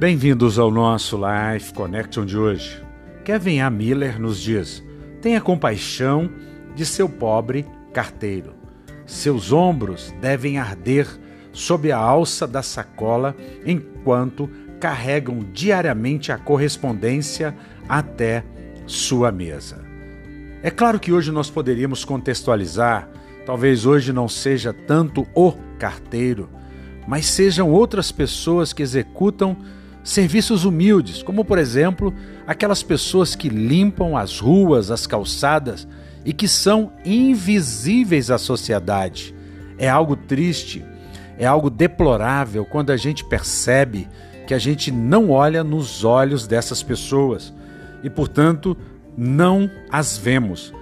Bem-vindos ao nosso Life Connection de hoje. Kevin A. Miller nos diz: tenha compaixão de seu pobre carteiro. Seus ombros devem arder sob a alça da sacola enquanto carregam diariamente a correspondência até sua mesa. É claro que hoje nós poderíamos contextualizar, talvez hoje não seja tanto o carteiro, mas sejam outras pessoas que executam serviços humildes, como por exemplo, aquelas pessoas que limpam as ruas, as calçadas e que são invisíveis à sociedade. É algo triste, é algo deplorável quando a gente percebe que a gente não olha nos olhos dessas pessoas e, portanto, não as vemos,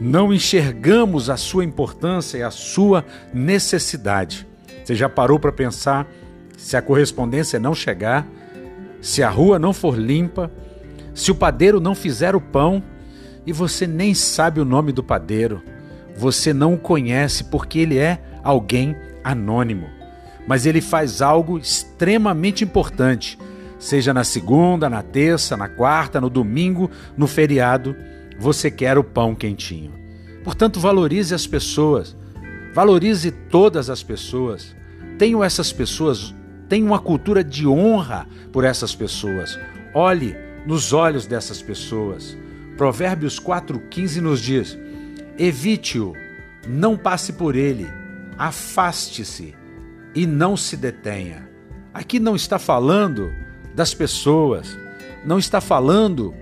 não enxergamos a sua importância e a sua necessidade. Você já parou para pensar se a correspondência não chegar? Se a rua não for limpa, se o padeiro não fizer o pão e você nem sabe o nome do padeiro, você não o conhece porque ele é alguém anônimo, mas ele faz algo extremamente importante, seja na segunda, na terça, na quarta, no domingo, no feriado, você quer o pão quentinho. Portanto, valorize as pessoas, valorize todas as pessoas. Tenham essas pessoas Tenha uma cultura de honra por essas pessoas. Olhe nos olhos dessas pessoas. Provérbios 4,15 nos diz: Evite-o, não passe por ele, afaste-se e não se detenha. Aqui não está falando das pessoas, não está falando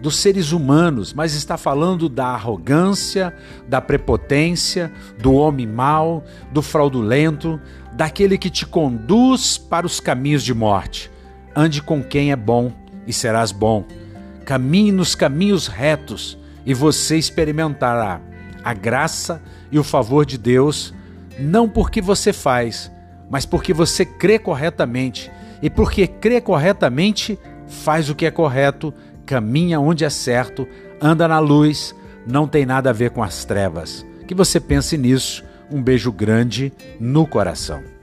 dos seres humanos, mas está falando da arrogância, da prepotência, do homem mau, do fraudulento, daquele que te conduz para os caminhos de morte. Ande com quem é bom e serás bom. Caminhe nos caminhos retos e você experimentará a graça e o favor de Deus, não porque você faz, mas porque você crê corretamente. E porque crê corretamente, faz o que é correto caminha onde é certo, anda na luz, não tem nada a ver com as trevas. Que você pense nisso. Um beijo grande no coração.